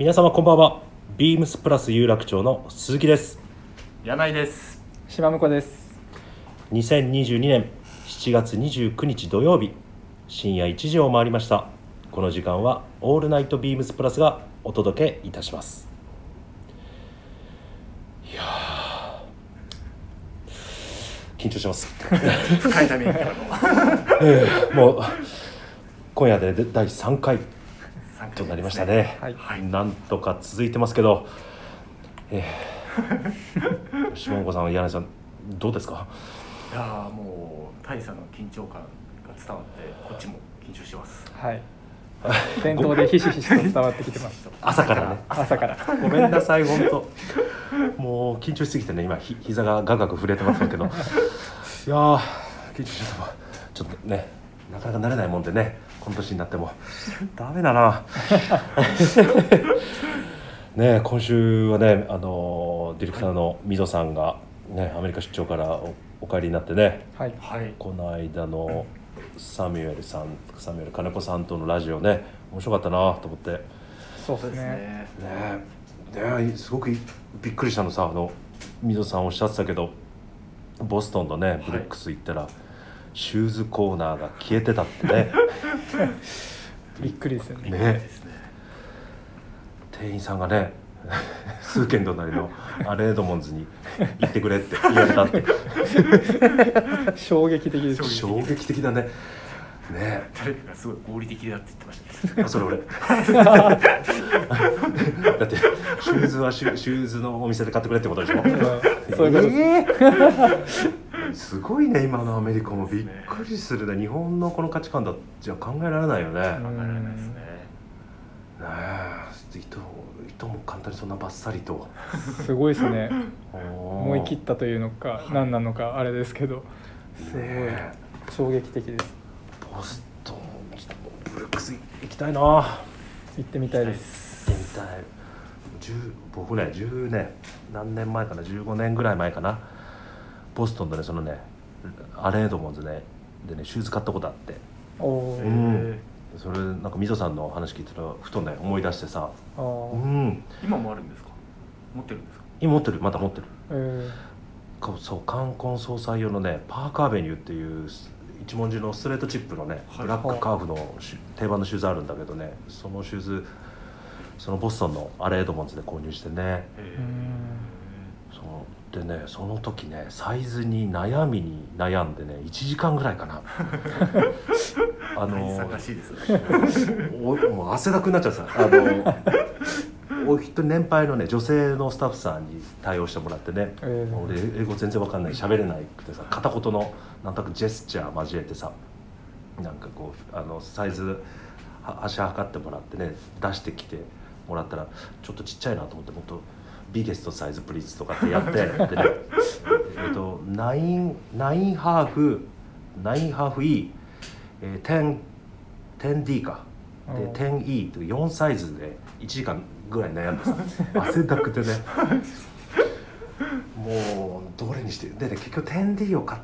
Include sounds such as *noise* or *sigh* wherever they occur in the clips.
皆様こんばんは。ビームスプラス有楽町の鈴木です。柳井です。島婿です。2022年7月29日土曜日深夜1時を回りました。この時間はオールナイトビームスプラスがお届けいたします。いやー。緊張します。深いためにからの。*laughs* ええもう今夜で第3回となりましたね。はい。はい。なんとか続いてますけど。ええ。*laughs* 下岡さん柳井さんどうですか？いやーもう大佐の緊張感が伝わってこっちも緊張してます。はい。店頭でひしひしと伝わってきてます。朝からね。朝から。ごめんなさい本当。*laughs* もう緊張しすぎてね今ひ膝がガクガク震えてますけど。*laughs* いやー緊張しちゃった。ちょっとねなかなか慣れないもんでねこの年になっても。ダメだな。*laughs* ねえ今週はねあのディレクターの溝さんがねアメリカ出張からおお帰りになってね。はい。はい。この間のサミュエルさんサミュエル金子さんとのラジオね面白かったなと思って。そうですね。ねえ。ねえすごくびっくりしたのさあの溝さんおっしゃってたけどボストンのねブレックス行ったら、シューズコーナーが消えてたってね。*laughs* びっくりですよね。ね。店員さんがね *laughs* 数軒隣のアレードモンズに行ってくれって言われたって。*laughs* 衝撃的です衝撃的だね。ね。誰かがすごい合理的だって言ってましたあそれ俺。だってシューズはシュシューズのお店で買ってくれってことでしょ？うん。そういうことです。えー？すごいね今のアメリカもびっくりするね。日本のこの価値観だじゃ考えられないよね、ね考えられないですね。え。糸糸も簡単にそんなバッサリと。すごいですね。思思い切ったというのか何なのかあれですけど。すごい。衝撃的です。ボストンブルックス行きたいな。行ってみたいです。行ってみたい。10僕ね10年何年前かな？15年ぐらい前かな？ボストンでねそのねアレードモンズね。でねシューズ買ったことあって。おおそれなんかみぞさんの話聞いてたらふとね思い出してさ。あうーん。今もあるんですか？持ってるんですか？今持ってる。まだ持ってる。えこうそう冠婚葬祭用のねパークアベニューっていう一文字のストレートチップのねはい。ブラックカーフのシュ定番のシューズあるんだけどねそのシューズそのボストンのアレードモンズで購入してね。へそうでねその時ねサイズに悩みに悩んでね1時間ぐらいかな。*laughs* あの佐らしいですね。おもう汗だくになっちゃってさあのお一人年配のね女性のスタッフさんに対応してもらってね、えー。俺英語全然わかんない喋れなくてさ片言のなんとなくジェスチャー交えてさなんかこうあのサイズは足測ってもらってね出してきてもらったらちょっとちっちゃいなと思ってもっとビゲストサイズプリーズとかってやって *laughs* でねえっと9 9ハーフ9ハーフ E、えー、10 10D か。でうん。10E という4サイズで1時間ぐらい悩んでさ。*laughs* 汗だくてね。もうどれにしてでね結局 10D を買っ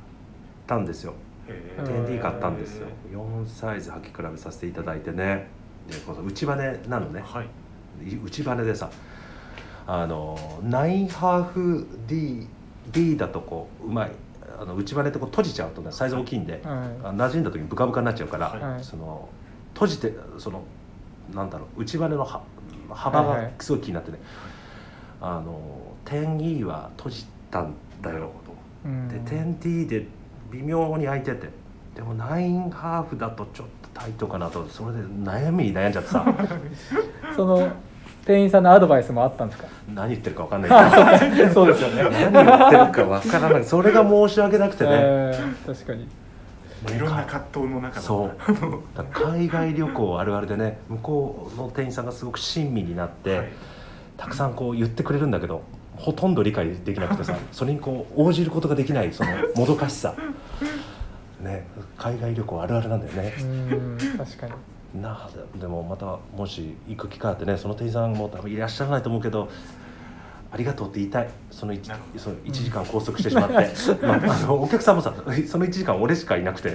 たんですよ。へうんー 10D 買ったんですよ。4サイズ履き比べさせていただいてね。でこの内バネなのね。はい。内バネでさあの9ハーフ D, D だとこううまいあの内バネってこう閉じちゃうとねサイズ大きいんで、はあ馴染んだ時にブカブカになっちゃうから、はい。その閉じてそのなんだろう内バネのは幅はいはい。がすごい気になってね、あの 10E は閉じたんだよなるほいうん。で 10D で微妙に開いててでも9ハーフだとちょっとタイトかなとそれで悩みに悩んじゃってさ。*laughs* その店員さんのアドバイスもあったんですか？何言ってるか分かんない。け *laughs* どそうですよね。何言ってるか分からない。それが申し訳なくてね、えー確かに。どいろんな葛藤の中のそう。海外旅行あるあるでね向こうの店員さんがすごく親身になって、はい。たくさんこう言ってくれるんだけどほとんど理解できなくてさそれにこう応じることができないそのもどかしさ。ね海外旅行あるあるなんだよね。うん確かになあでもまたもし行く機会あってねその店員さんも多分いらっしゃらないと思うけどありがとうって言いたい。その 1, なるほど。その1時間拘束してしまって、まあ、あのお客さんもさその1時間俺しかいなくて。*laughs* い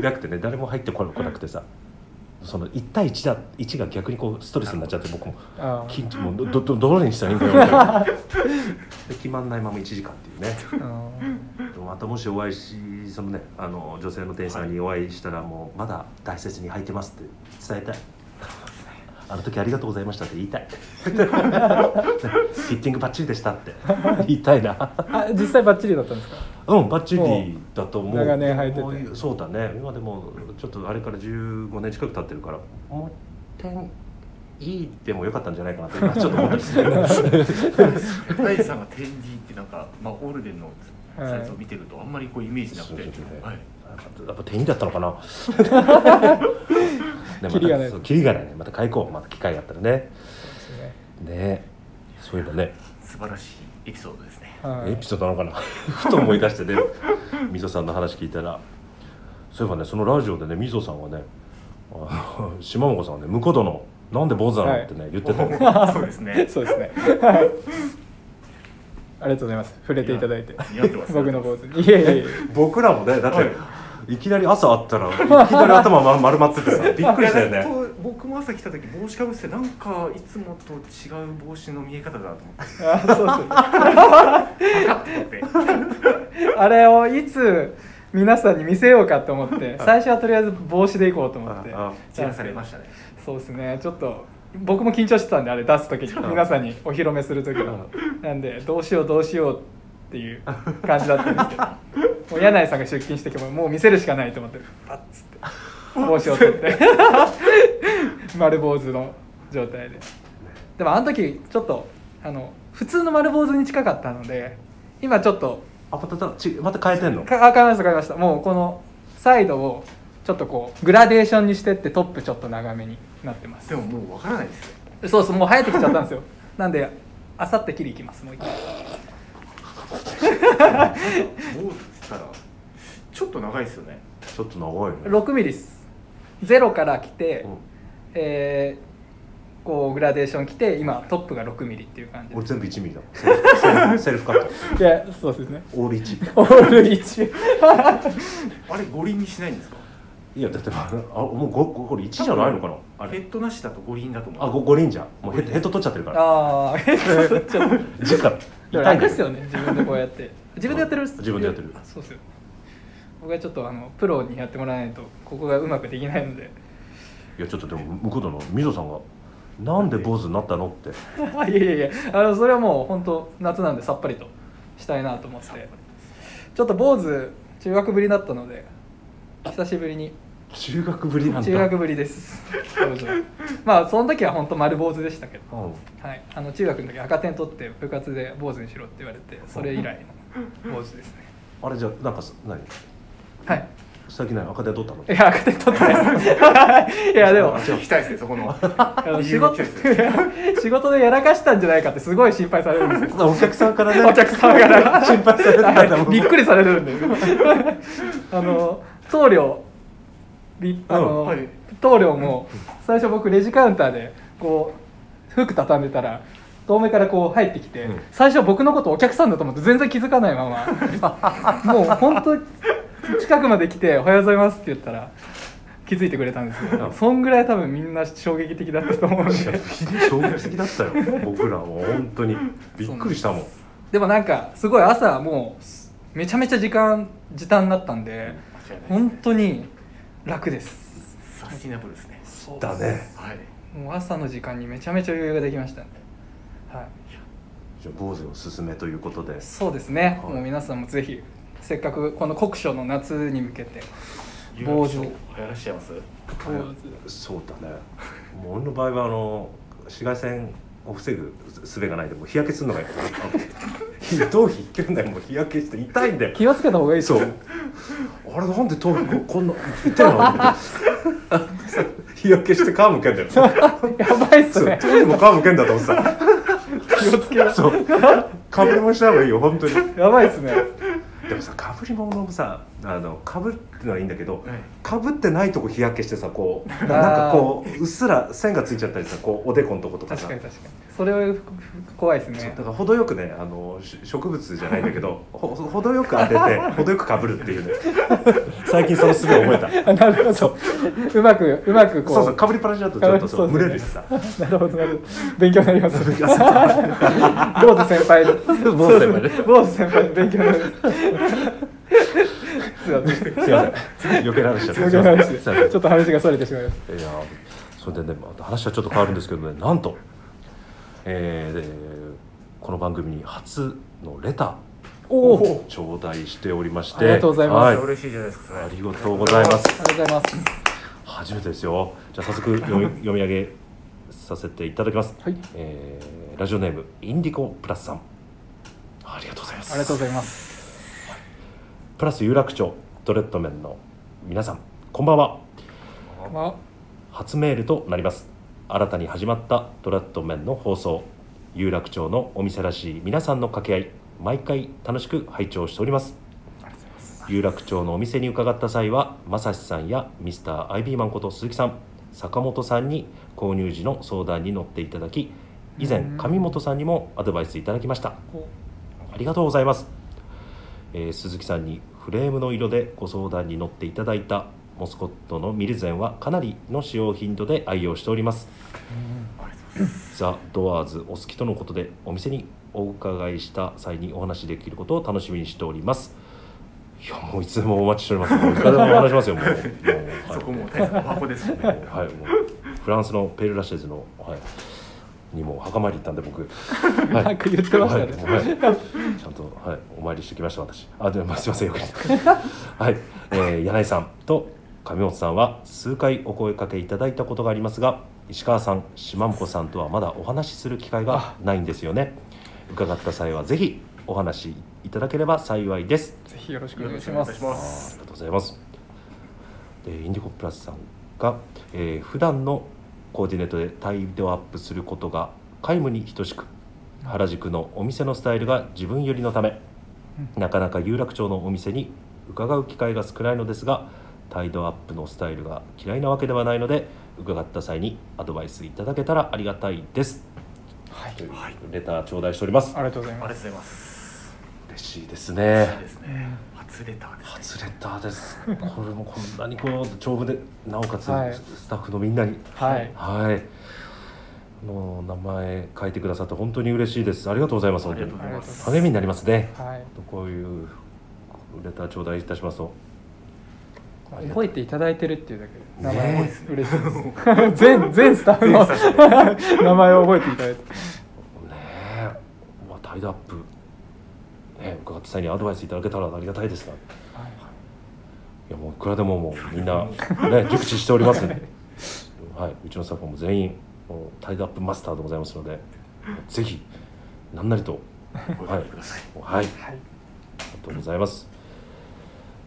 なくてね誰も入ってこなくてさ。その1対1だ1が逆にこうストレスになっちゃって僕も。もうどどどれにしたらいいんだよみたいなで決まんないまま1時間っていうね。またもしお会いしそのねあの女性の店員さんにお会いしたらもうまだ大切に履いてますって伝えたい。あの時ありがとうございましたって言いたい。*laughs* フィッティングバッチリでしたって。*laughs* 言いたいな。あ実際バッチリだったんですか？うんバッチリだと思う。長年履いてて。そうだね。今でもちょっとあれから15年近く経ってるからもう一点いいでもよかったんじゃないかなって今ちょっと思ったりする。大地さんが天理ってなんか、まあ、オールデンのサイズを見てるとあんまりこうイメージなくて、はい、やっぱ手にだったのかな。*laughs* でキリがない。キリがないね。また開口また機会があったらね。ね。そういえばね。素晴らしいエピソードですね。はい。エピソードなのかな？*laughs* ふと思い出してね。みぞさんの話聞いたら。そういえばねそのラジオでねみぞさんがね島本さんはね向こう殿。なんで坊主なの？ってね、言ってたの。*laughs* そうですね。そうですね。はいありがとうございます。触れていただいて。似合ってます僕の坊主。にいやいやいや。僕らもねだって、はい。い、きなり朝会ったらいきなり頭ま丸まっててさ *laughs* びっくりしたよね。僕も朝来た時帽子かぶっててなんかいつもと違う帽子の見え方だなと思って。あそうあれをいつ皆さんに見せようかと思って最初はとりあえず帽子でいこうと思って。ああ散らされましたね。そうですね。ちょっと僕も緊張してたんであれ出す時にう。ん皆さんにお披露目する時はなんでどうしようどうしようっていう感じだったんですけど。*laughs* もう柳井さんが出勤してきてももう見せるしかないと思ってパッつって帽子を取って。*laughs* 丸坊主の状態で。でもあの時ちょっとあの普通の丸坊主に近かったので今ちょっとあまたちまた変えてんの？かあ変えました変えました。もうこのサイドをちょっとこうグラデーションにしてってトップちょっと長めになってます。でももうわからないですよ。そうそうもう生えてきちゃったんですよ。*laughs* なんであさって切り行きますもう一回。坊主っつったらちょっと長いですよね。ちょっと長いよね。6ミリです。ゼロから来て、うん。えーこうグラデーション来て今トップが6ミリっていう感じ俺全部1ミリだセルフセルフセルフカット。いやそうですね。オール1オール1 *laughs* あれ五輪にしないんですか？いやだってあもうごごこれ1じゃないのかな？あれ。ヘッドなしだと五輪だと思う。あご五輪じゃん。もうヘッヘッド取っちゃってるから。あ *laughs* あちょっと時からでも楽ですよね自分でこうやって。自分でやってる自分でやってる。そうですよ。僕はちょっとあのプロにやってもらわないとここがうまくできないので。いやちょっとでも向こうのみぞさんがなんで坊主になったの？って。*laughs* いやいやいやあのそれはもう本当夏なんでさっぱりとしたいなと思って。ちょっと坊主中学ぶりだったので久しぶりに中学ぶりなんだ。中学ぶりです。まあその時は本当丸坊主でしたけど、う。んはい、あの中学の時赤点取って部活で坊主にしろって言われてそれ以来の坊主ですね。あれじゃあなんか何？はい。最近何赤点取ったの？いや赤点取ってないです。いやでもあ違う。聞きたいですねそこの。あの仕事仕事でやらかしたんじゃないかってすごい心配されるんですよ。*laughs* お客さんからね。お客様から。*laughs* 心配されてたんだもんびっくりされるんで *laughs* あの棟梁びあの、うん。はい。棟梁も最初僕レジカウンターでこう服畳んでたら遠目からこう入ってきて、うん。最初僕のことお客さんだと思って全然気づかないまま。*laughs* もう本当近くまで来て「おはようございます」って言ったら気づいてくれたんですよ、うん。そんぐらい多分みんな衝撃的だったと思うんで。衝撃的だったよ。僕らも。本当に。びっくりしたもん。でもなんかすごい朝もうめちゃめちゃ時間時短になったんで本当に楽です。サスティナブルですね。だね。はい。もう朝の時間にめちゃめちゃ余裕ができました。ねはい。じゃあ坊主おすすめということで。そうですね、はい。もう皆さんもぜひせっかくこの酷暑の夏に向けて坊主。坊主流行らしちゃいます？そうだね。もう俺の場合はあの紫外線を防ぐ術がないでもう日焼けするのが *laughs* 頭皮いけるんだよもう日焼けして痛いんだよ。気をつけた方がいいそう。よあれなんで頭皮ここんな痛いの？日焼けして皮むけんだよ。やばいっすね。頭皮も皮むけんだと思ってさ気をつけろそう。かぶりもした方がいいよ本当に。やばいっすね。でもさかぶり物もさあのかぶってのはいいんだけどはい。かぶってないとこ日焼けしてさこう *laughs* ー。なんかこううっすら線がついちゃったりさこうおでこのとことかさ。確かに確かに。それは怖いですね。だから程よくねあのし植物じゃないんだけどほ程よく当てて *laughs* 程よくかぶるっていうね。*laughs* 最近そのすぐ覚えた。あなるほど。う。まくうまくこう。そうそうかぶりっぱなしだとちょっとそう蒸れるし。さなるほどなるほど。勉強になります。勉強にな坊主先輩の坊主先輩。ね坊主先輩の勉強になりますすいません。すいません。余計な話しちゃったちょっと話がそれてしまいました。いやそれでね話はちょっと変わるんですけどね。なんと、えーでこの番組に初のレターおおを頂戴しておりまして。ありがとうございます。は嬉しいじゃないですか。ありがとうございます。ありがとうございます。初めてですよ。じゃあ早速読み読み上げさせていただきます、はい。えーラジオネームインディコプラスさん。ありがとうございます。ありがとうございますプラス有楽町トレッドメンの皆さんこんばんは。ま初メールとなります。新たに始まったトラットメンの放送有楽町のお店らしい皆さんの掛け合い毎回楽しく拝聴しております。有楽町のお店に伺った際は正志さんやミスターアイビーマンこと鈴木さん坂本さんに購入時の相談に乗っていただき以前うん。上本さんにもアドバイスいただきました。お。ありがとうございます、えー鈴木さんにフレームの色でご相談に乗っていただいたモスコットのミルゼンはかなりの使用頻度で愛用しております。ザ・ドアーズお好きとのことでお店にお伺いした際にお話しできることを楽しみにしております。いやもういつでもお待ちしております。もういくらでもお話しますよもう。*laughs* もう、はい。そこも箱ですね。はい、もうフランスのペールラシェズの、はい、にも墓参り行ったんで僕、*laughs* はい。なんか言ってましたね。はい。はいちゃんと、はい、お参りしてきました私。あで、まあ、すいませんよく。*laughs* はい、えー、柳井さんと上本さんは数回お声かけいただいたことがありますが石川さん島本さんとはまだお話しする機会がないんですよね。伺った際はぜひお話しいただければ幸いです。ぜひよろしくおよ願いします。あすりがとうございます。でインディコプラスさんが、えー普段のコーディネートでタイドアップすることが皆無に等しく原宿のお店のスタイルが自分寄りのため。なかなか有楽町のお店に伺う機会が少ないのですがタイドアップのスタイルが嫌いなわけではないので伺った際にアドバイスいただけたらありがたいです。はい。というレター頂戴しております。ありがとうございます。嬉しいですいいねですね初レターです初レターです。これもこんなにこう丈夫でなおかつはい。スタッフのみんなに。はい。はい。の名前書いてくださって本当に嬉しいです。ありがとうございます。あり本当にがとうございます。励みになりますね。はい。こういうレター頂戴いたしますと、覚えていただいてるっていうだけで名前嬉しいです。*laughs* 全全スタッフの *laughs* 名前を覚えていただいて。ね。え、まあタイドアップね伺った際にアドバイスいただけたらありがたいですな。いやもういくらでももうみんなね *laughs* 熟知しておりますんで、はい。うちのスタッフも全員もうタイドアップマスターでございますので、ぜひ何なりとごはいはい。はいありがとうございます。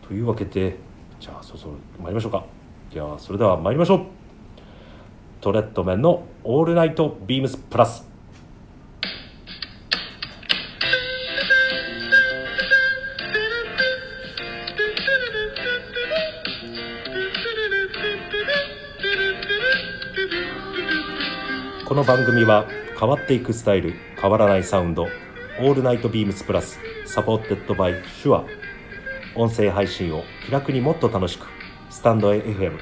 というわけで、じゃあそろそろ参りましょうか。じゃあそれでは参りましょう。TRADMENの All Night BEAMS+。の番組は変わっていくスタイル変わらないサウンド All Night BEAMS+ supported by SHURE。音声配信を気楽にもっと楽しくスタンド FM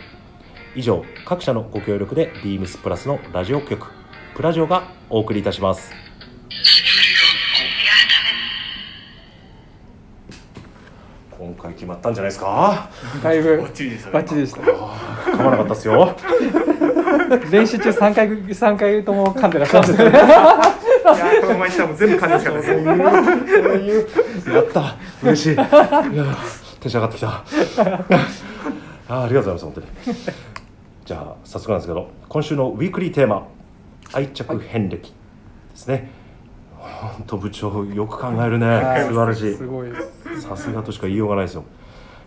以上各社のご協力でビームスプラスのラジオ局プラジオがお送りいたします。今回決まったんじゃないですか？だいぶバッチリでしたね。バッチリでした。噛まなかったですよ *laughs* 練習中3回三回とも噛んでらっしゃるんですね。*laughs* いやーこの前にしたらもう全部感じしかったですやった。嬉しい。いやテンション上がってきた。*laughs* あありがとうございます本当に。じゃあ早速なんですけど今週のウィークリーテーマ。愛着遍歴ですね。本当部長よく考えるね。はい素晴らしい。さすがとしか言いようがないですよ、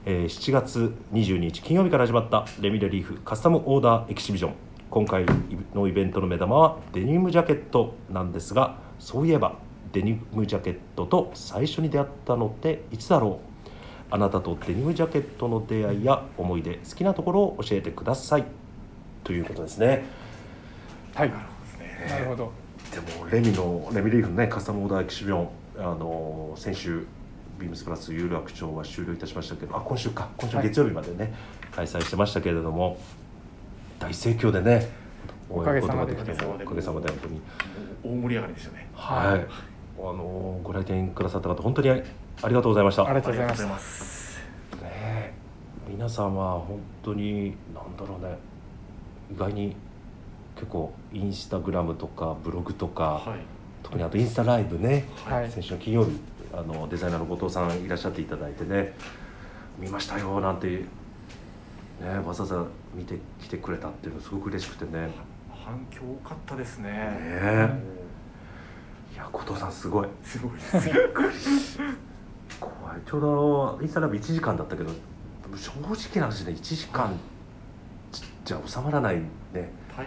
えー7月22日金曜日から始まったレミレリーフカスタムオーダーエキシビジョン今回のイベントの目玉はデニムジャケットなんですがそういえばデニムジャケットと最初に出会ったのっていつだろう？あなたとデニムジャケットの出会いや思い出好きなところを教えてください。ということですね。はい。なるほどねでもレミのレミリーフのねカスタムオーダーエキシビョンあの先週ビームスプラス有楽町は終了いたしましたけどあ今週か。今週はい月曜日までね、開催してましたけれども大盛況でねおかげさまでおかげさまで本当に大盛り上がりでしたね。はい、あのご来店くださった方本当にありがとうございました。ありがとうございます。ねえ皆さんは本当になんだろうね。意外に結構インスタグラムとかブログとか、はい。特にあとインスタライブね、はい。先週の金曜日あのデザイナーの後藤さんいらっしゃっていただいてね見ましたよなんて、ね、わざわざ見てきてくれたっていうのすごく嬉しくてね。ね反響多かったですね。え。いや後藤さんすごい。すごい。です怖い。ちょうどインスタライブ1時間だったけど正直な話ね1時間じじゃ収まらないね。はい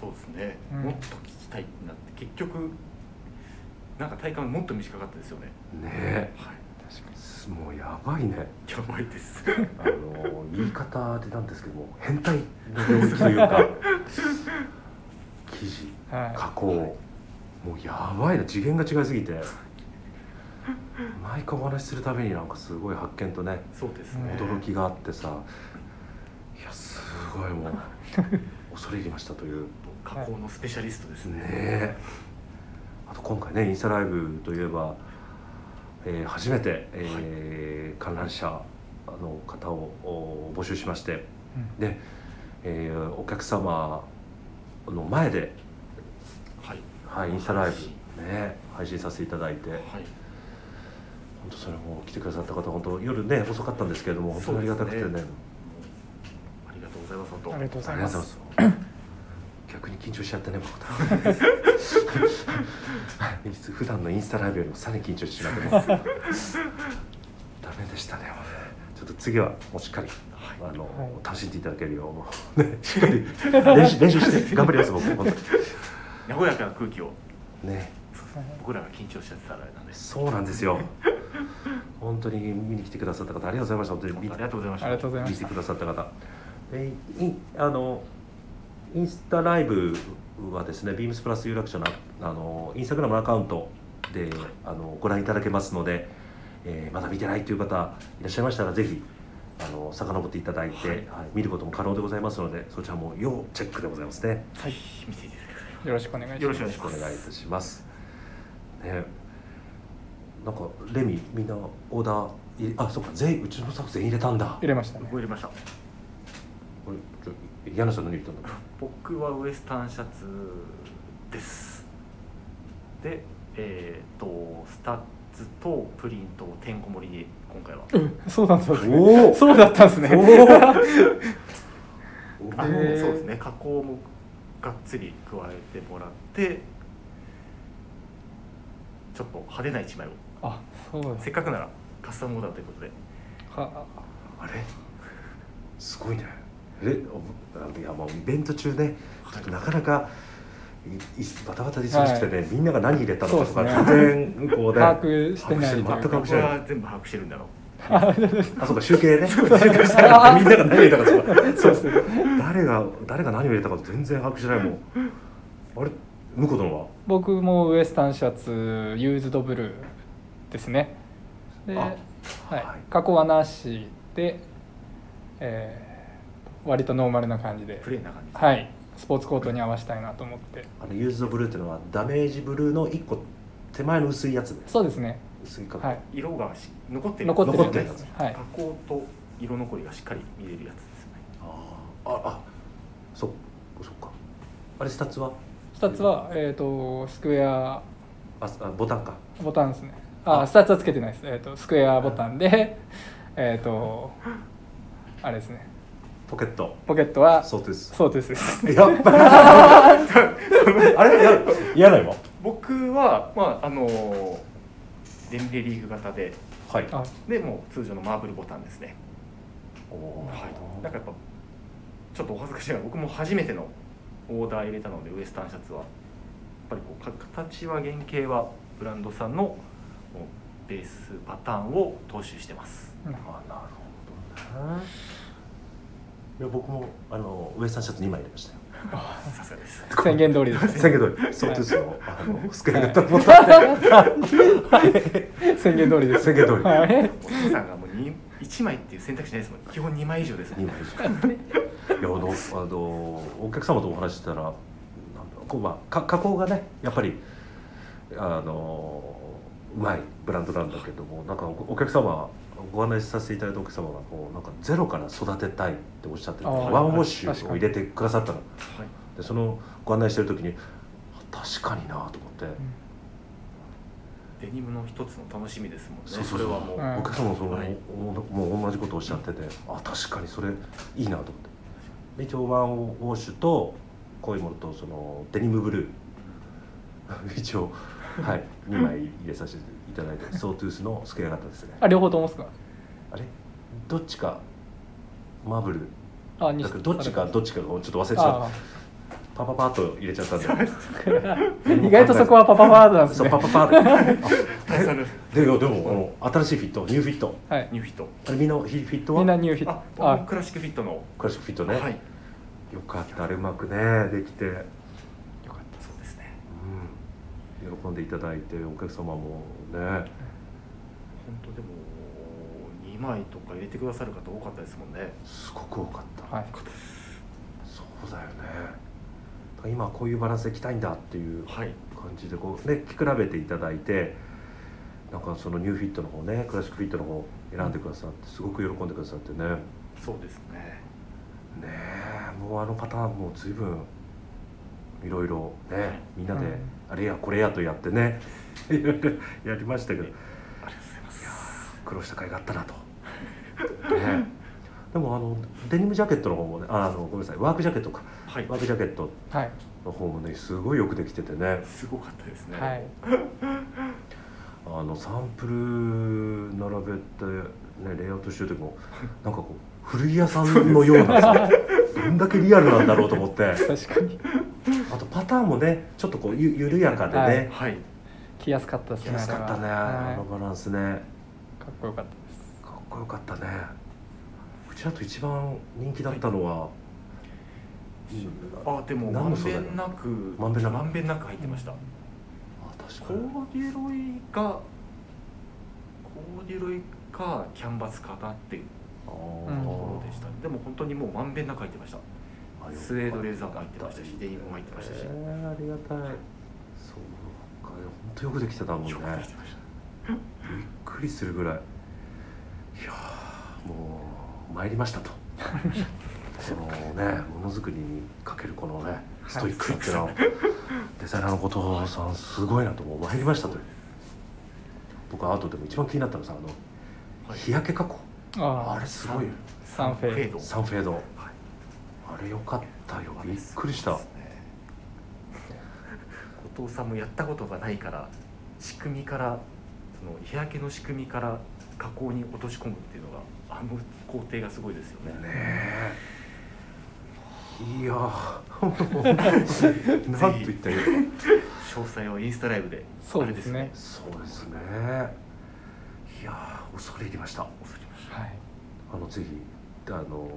そうですね、うん。もっと聞きたいってなって結局なんか体感もっと短かったですよね。ねえ。はい。すもうやばいね。やばいです。あの言い方でなんですけども変態の領域というか記事はい。加工。もうやばいな次元が違いすぎて。毎回お話しするたびになんかすごい発見とねそうですね。驚きがあってさ。いやすごいもう恐れ入りましたという。加工のスペシャリストですね。ねえ。あと今回ねインスタライブといえば、えー初めて、えー観覧車の方をお募集しましてうん。で、えーお客様の前で、はい。はい、インスタライブね配信させていただいてはい。本当それも来てくださった方本当夜ね遅かったんですけれども本当にありがたくてね。ね。ありがとうございます本当。ありがとうございます逆に緊張しちゃってね僕 *laughs* 普段のインスタライブよりもさらに緊張してしまってます。ダメでしたねちょっと次はもうしっかりあの、はい。楽しんでいただけるよう、ね、しっかり練習練習して頑張ります僕本和やかな空気を。当にね。僕らが緊張しちゃってたらあれなんで。すそうなんですよ。本当に見に来てくださった方ありがとうございました。本当に見ありがとうございました。ありがとうございましてた。見くださった方。でいあのインスタライブはですねビームスプラス有楽町のあのインスタグラムのアカウントであのご覧いただけますので、えーまだ見てないという方いらっしゃいましたらぜひあの遡っていただいて、はい。はい見ることも可能でございますのでそちらも要チェックでございますね。はい。見ていただきよろしくお願いします。よろしくお願いいいたします。ね。なんかレミみんなオーダーあそっか全員うちのスタッフ全員入れたんだ。入れましたね。僕入れました柳さん何たんだ僕はウエスタンシャツです。でえっ、とスタッツとプリントをてんこ盛りで今回は。うんそうなんですね。おおそうだったんですね。*laughs* あのそうですね。加工もがっつり加えてもらってちょっと派手な一枚を。あそうせっかくならカスタムオーダーということで。はあれ？すごいねいやもうイベント中ねちょっとなかなかいいバタバタで忙しくてね、みんなが何入れたのかとかそう全然こうね把握してない全く把握僕してないは全部把握してるんだろう。あそうか集計ね。集計したらみんなが何入れたかとか。そうですね。誰が誰が何を入れたか全然把握してないもん。あれ向こう殿は？僕もウエスタンシャツユーズドブルーですね。で、あはい。はい。加工はなしで、えー割とノーマルな感じで。プレーンな感じ。はい。スポーツコートに合わせたいなと思って。あのユーズドブルーっていうのはダメージブルーの一個手前の薄いやつねそうですね。薄いか。はい。色がし残ってる。残ってる残ってるやつ。はい。加工と色残りがしっかり見れるやつですよね。あー。ああそそっか。あれスタッツは？2つは、えー、とスクエア。ああボタンか。ボタンですね。あスタッツはつけてないです、えー、とスクエアボタンでえっとあれですねポケット。ポケットはそうです。そうです。ですやっぱり。*laughs* あれ？や嫌なの？僕はまああのデンレリーグ型で。はい。あ。でもう通常のマーブルボタンですね。おー。はい。なんかやっぱちょっとお恥ずかしいな。僕も初めてのオーダー入れたのでウエスタンシャツは。やっぱりこうか形は原型はブランドさんのベースパターンを踏襲してます。あなるほどねいや僕もあのウエスタンシャツ2枚入れましたよ。さすがです。宣言通りです。宣言通り。ソートゥースのあのスケール型ボタン宣言通りです。宣言通り。はい。お父さんがもうに1枚っていう選択肢ないですもん基本2枚以上ですもん2枚いやあのあのお客様とお話ししたらなんだろうこう、まあ、か加工がねやっぱりあのうまいブランドなんだけどもなんかおお客様ご案内させていただいたお客様がこうなんかゼロから育てたいっておっしゃっててワンウォッシュを入れてくださったの。はいでそのご案内してる時に確かになと思って、デニムの一つの楽しみですもんね。そうそうそう。れはもう、うん。お客様もその、はい。おもう同じことをおっしゃっててあ確かにそれいいなと思って。で一応ワンウォッシュとこういうものとそのデニムブルー。*laughs* 一応はい。2枚入れさせていただいて *laughs* ソートゥースのスケア型ですね。あ両方ともですか？あれ？どっちかマーブル。あにだからどっちかど。っちかをちょっと忘れてしまあったパパパッと入れちゃったんで。ー意外とそこはパパパードなんですね。そうパパパッと。大佐のででもでもあの新しいフィットニューフィット。はい。ニューフィット。あれみんなフィフィットは？みんなニューフィッあトあクラシックフィットの。クラシックフィットね、はい。よかった。あれうまくねできて、うん、よかったそうですね喜んでいただいてお客様もね。本当でも2枚とか入れてくださる方多かったですもんね。すごく多かった、はい。そうだよね。今こういうバランスでいきたいんだっていうはい。感じでこうね聞き比べていただいてなんかそのニューフィットの方ねクラシックフィットの方選んでくださってすごく喜んでくださってね。ねそうですね。えもうあのパターンも随分いろいろねみんなでうんあれやこれやとやってね。*laughs* やりましたけど。ありがとうございます苦労した甲斐があったなと、ね、でもあのデニムジャケットの方もねああのごめんなさい。ワークジャケットか。はい。ワークジャケットはい。の方もねすごいよくできててね。すごかったですね。はい。あのサンプル並べて、ね、レイアウトしてる時もなんかこう古着屋さんのようなさどんだけリアルなんだろうと思って。確かにあとパターンもねちょっとこうゆ緩やかでね、はい。はい。着やすかったですね着やすかったね、あのバランスね。はいかっこよかったです。かっこよかったね。うちだと一番人気だったのは、あでもまんべんなくまんべんなく。まんべんなく入ってました。あ確コかに。ーデュロイがコーデュロイかキャンバスかなっていうところでした、でも本当にもうまんべんなく入ってましたスウェードレザーも入ってましたしデニムも入ってましたし。えーありがたい。そうか本当よくできてたもんね。びっくりするぐらい。いやーもう参りましたと。このねものづくりにかけるこのねストイックさっていうの。は、デザイナーのことさんすごいなともう。参りましたと僕はあとでも一番気になったのさあの、はい。日焼け加工。ああれすごいよ。サンフェード。ド。サンフェード。はいあれよかったよ。びっくりした。ね後藤さんもやったことがないから仕組みからその日焼けの仕組みから加工に落とし込むっていうのがあの工程がすごいですよね。ねえ。いやー。*laughs* なんと言ったらいいの？か詳細はインスタライブでそうですね。そうですね。いやー恐れ入りました。恐れました。はい。あのぜひあの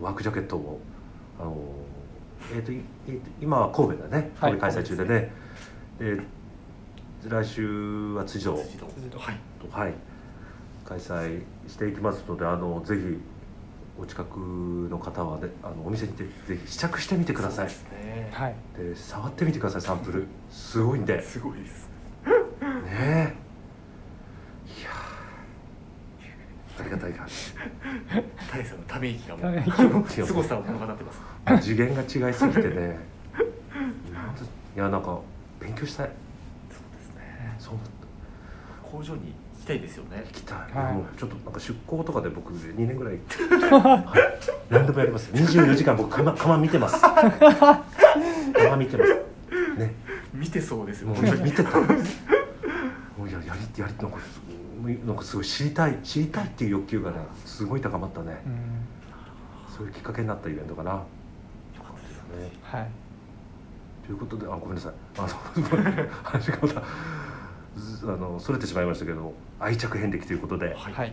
ワークジャケットをあのえーといえーと今は神戸だね。はい開催中でね、で来週は辻堂。辻はい。とはい。開催していきますのであのぜひお近くの方はねあのお店に行ってぜひ試着してみてください。ね。はい。で触ってみてくださいサンプル。すごいんで。ねすごいです。え。*laughs* いやー。ありがたい感じ *laughs* 大佐のため息がもう息凄さを物語ってます。次元が違いすぎてね。いやなんか勉強したい。そうですね。そう工場に行きたいですよね。行きたい、はい。もうちょっとなんか出向とかで僕2年ぐらい、はい、何でもやります24時間僕釜釜見てます。釜見てます。ね。見てそうですよもう見見てた。もうややりやりなんかすなんかすごい知りたい知りたいっていう欲求がねすごい高まったね。うん。そういうきっかけになったイベントかな。よかったですね。はい。ということであごめんなさい。あの話がまたずあのそれてしまいましたけど愛着遍歴ということで、はい。はい。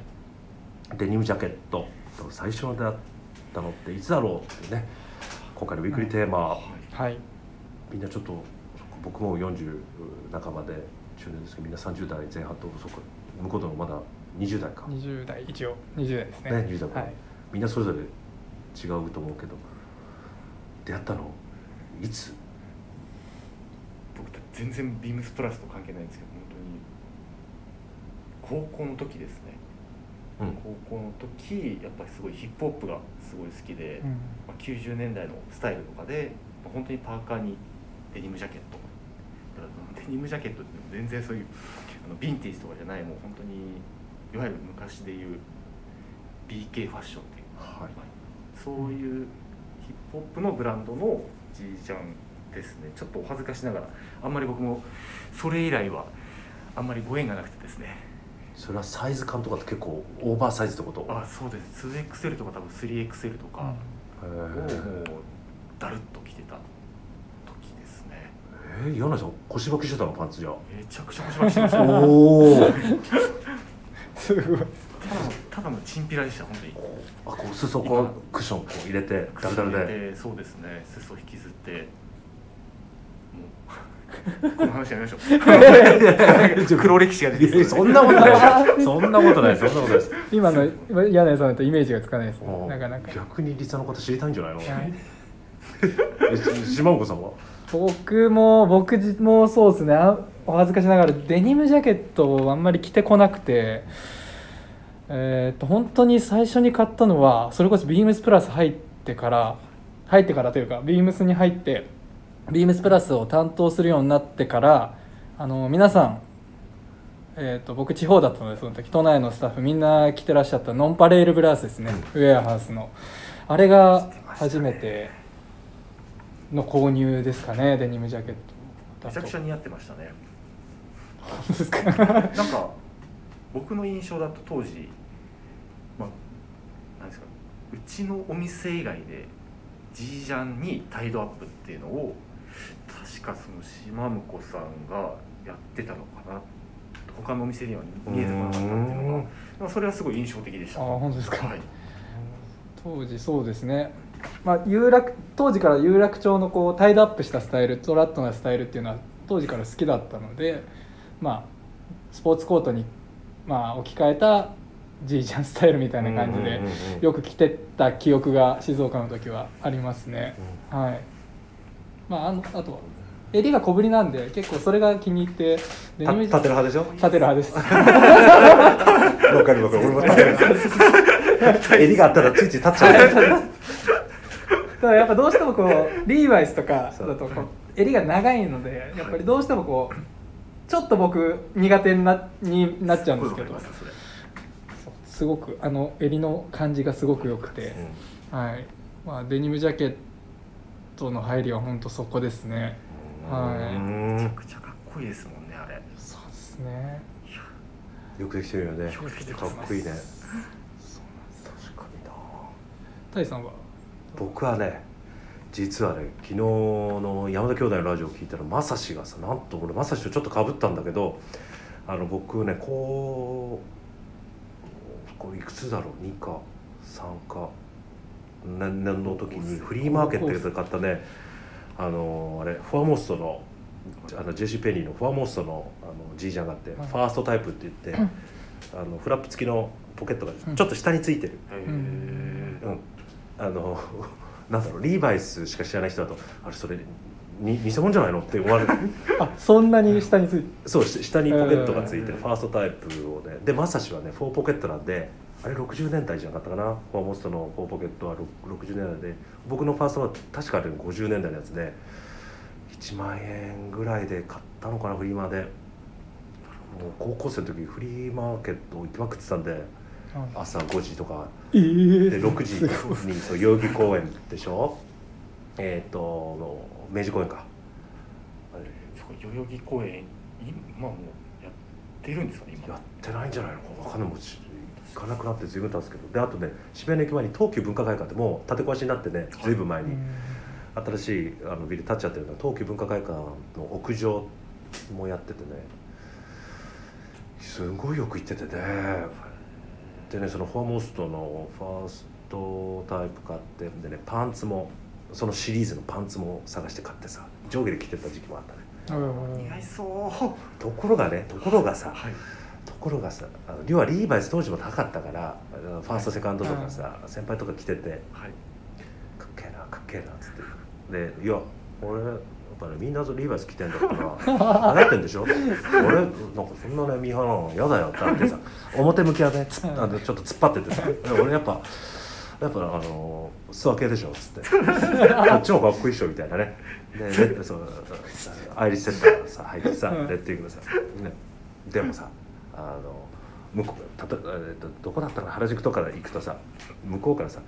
デニムジャケット。と最初の出会ったのっていつだろうっていうね今回のウィークリーテーマ、はい。みんなちょっと僕も40半ばで中年ですけどみんな30代前半とそこ向こうとのまだ20代か、20代一応。20代ですね。ね20代はい。みんなそれぞれ違うと思うけど。出会ったの？いつ？僕全然ビームスプラスと関係ないんですけど本当に。高校の時ですね。うん。高校の時やっぱりすごいヒップホップがすごい好きで、うん。まあ、90年代のスタイルとかで、まあ本当にパーカーにデニムジャケット。だからデニムジャケットって全然そういうあのヴィンテージとかじゃないもう本当にいわゆる昔でいう BK ファッションっていう、はい。そういうヒップホップのブランドのジージャンですね。ちょっとお恥ずかしながらあんまり僕もそれ以来はあんまりご縁がなくてですね。それはサイズ感とかって結構オーバーサイズってこと？あそうです。2XL とか多分 3XL とか、へをもうーだるっとえー、柳井さん腰履きしてたのパンツじゃ。めちゃくちゃ腰巻きしてましたただのおおすごいただのチンピラでした本当に。あこう裾こうクッションこう入れてダルダルで。でそうですね。裾引きずってもうこの話やめましょう。*laughs* 黒歴史が出てそんなことない。そんなことない。そんなことないです。今の柳井さんだとイメージがつかないです。なかなか。逆にリサのこと知りたいんじゃないの？島岡さんは？僕も僕もそうですね。お恥ずかしながらデニムジャケットをあんまり着てこなくて。えーっと本当に最初に買ったのはそれこそビームスプラス入ってから入ってからというかビームスに入ってビームスプラスを担当するようになってからあの皆さんえー、と僕地方だったのでその時都内のスタッフみんな着てらっしゃったノンパレールブラウスですね、ウェアハウスの。あれが初めて。の購入ですかねデニムジャケット。めちゃくちゃ似合ってましたね。本当ですか？なんか僕の印象だと当時まあなんですかうちのお店以外でジージャンにタイドアップっていうのを確かその島婿さんがやってたのかな。他のお店には見えてこなかったっていうのがまあそれはすごい印象的でした。あ本当ですか？はい、当時そうですねまあ有楽当時から有楽町のこうタイドアップしたスタイルトラットなスタイルっていうのは当時から好きだったのでまあスポーツコートにまあ置き換えたジージャンスタイルみたいな感じでよく着てた記憶が静岡の時はありますね、はい。まああのあとは襟が小ぶりなんで結構それが気に入ってデニム立てる派でしょ？立てる派です。わかるわかる。俺も立てる *laughs* 襟があったらついつい立っちゃう *laughs* やっぱどうしてもこう *laughs* リーバイスとかそう。だとこう襟が長いのでやっぱりどうしてもこうちょっと僕苦手になになっちゃうんですけど。すごくあの襟の感じがすごく良くて、はい。まあ、デニムジャケットの入りは本当そこですね。はい。うんめちゃくちゃかっこいいですもんねあれ。そうですね。よくできてるよね。よくできてかます。っこいいね。確かにな。タイさんは？僕はね実はね昨日の山田兄弟のラジオを聞いたらまさしがさなんと俺まさしとちょっとかぶったんだけどあの僕ねこうこれいくつだろう？2か3か。年年の時にフリーマーケットで買ったねあのあれフォアモストのあのジェシー・ペニーのフォアモストのあの G ジャンがあって、はい。ファーストタイプって言って、あのフラップ付きのポケットがうん。ちょっと下についてる、うん、あの *laughs* なんだろうリーバイスしか知らない人だとあれそれに偽物じゃないのって思われる。*laughs* あそんなに下について？そうし下にポケットがついてうん。るファーストタイプをね。でまさしはね4ポケットなんであれ60年代じゃなかったかな？フォーモストの4ポケットは6 60年代で僕のファーストは確かあれ50年代のやつで1万円ぐらいで買ったのかなフリーマーで。もう高校生の時フリーマーケット行きまくってたんで朝5時とか。えーで6時。にそう。代々木公園でしょ。えっ、と明治公園か。代々木公園今もうやってるんですかね今。やってないんじゃないのか分かんない。も行かなくなって随分経つんですけど。であとね渋谷の駅前に東急文化会館ってもう建て壊しになってね随分前に、新しいあのビル建っちゃってるの東急文化会館の屋上もやっててね。すごいよく行っててねでねそのフォアモストのファーストタイプ買ってでねパンツもそのシリーズのパンツも探して買ってさ上下で着てた時期もあったね。うん。似合いそう。ところがねところがさはい。ところがさあの要はリーバイス当時も高かったからファーストセカンドとかさ、先輩とか着ててはい。かっけえなかっけえなっつって。でいや俺やみんなリーバイス着てんだから流行ってんでしょ？*laughs* 俺なんかそんなねミーハーなの嫌だよってなってさ表向きはねつあのちょっと突っ張っててさ俺やっぱやっぱあの素分けでしょっつって。*laughs* こっちもかっこいいっしょみたいなね。ででそうアイリスセッターさ履いてさうん。レッドイーグルさ、ね、でもさあの向こうたと、えっと、どこだったかな原宿とか行くとさ向こうからさ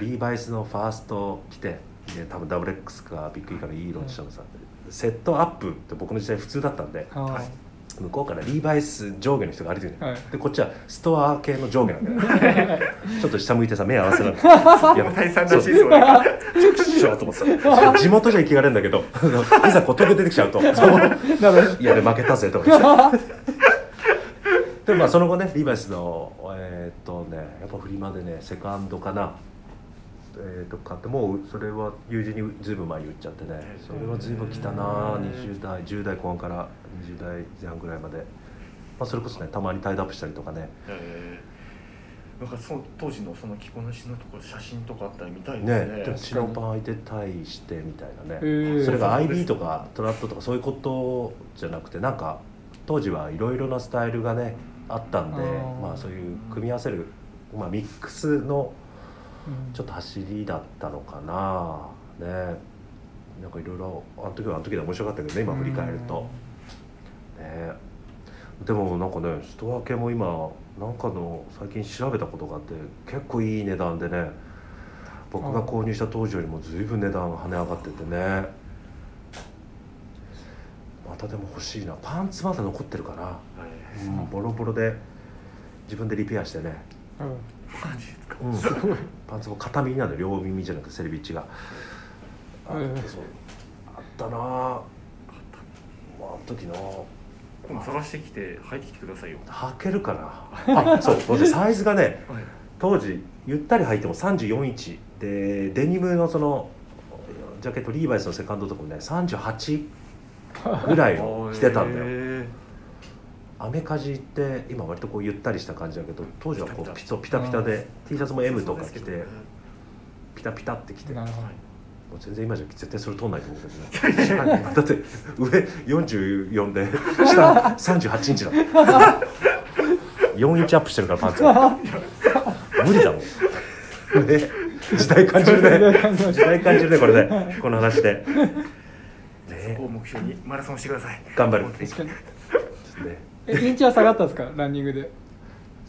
リーバイスのファースト着てで多分ダブル X かビッグイかのいい色にしたのさ、セットアップって僕の時代普通だったんではい。向こうからリーバイス上下の人が歩いてる、はい。でこっちはストア系の上下なんだよ *laughs* ちょっと下向いてさ目合わせながらいや大さんらしいですよと思ってさ地元じゃ生きがれんだけどいざこう東京出てきちゃうと。いやで負けたぜと思って。でもまあその後ねリーバイスのえーっとねやっぱフリマでねセカンドかなえーっと買ってもうそれは友人にずいぶん前に売っちゃってね。それはずいぶん来たな20代10代後半から20代前半ぐらいまで、まあ、それこそねたまにタイドアップしたりとかね。えーなんかその当時のその着こなしのところ写真とかあったら見たいですね。ねでも白パン履いてたいしてみたいなね、それが IB とかトラットとかそういうことじゃなくてなんか当時はいろいろなスタイルがねあったんでまあそういう組み合わせる、まあ、ミックスのうんちょっと走りだったのかな。ね。なんかいろいろあの時はあの時で面白かったけどね今振り返ると、ね。でもなんかねストア系も今なんかの最近調べたことがあって結構いい値段でね僕が購入した当時よりも随分値段跳ね上がっててね。またでも欲しいな。パンツまだ残ってるかな、はい。うん、ボロボロで自分でリペアしてね、うんマジですか？うん、パンツも片耳なんだよ両耳じゃなくてセルビッチが。あうんそうあった。なああの時な今度探してきて履いてきてくださいよ。履けるかな？あそう。僕サイズがねはい。当時ゆったり履いても34インチ。でデニムのそのジャケットリーバイスのセカンドとかもね38ぐらいを着てたんだよ。へアメカジって今割とこうゆったりした感じだけど当時はこうピピタ。ピタピタで T シャツもー M とか着てピタピタって着て。もう全然今じゃ絶対それ通んないと思うけどね。*laughs* だって上44で *laughs* 下38インチだもん。4インチアップしてるからパンツが。無理だもん。ね。時代感じるね。時代感じる。ねこれね。この話で。*laughs* そねこを目標にマラソンしてください。頑張る。確かにねえインチは下がったんですか？ランニングで。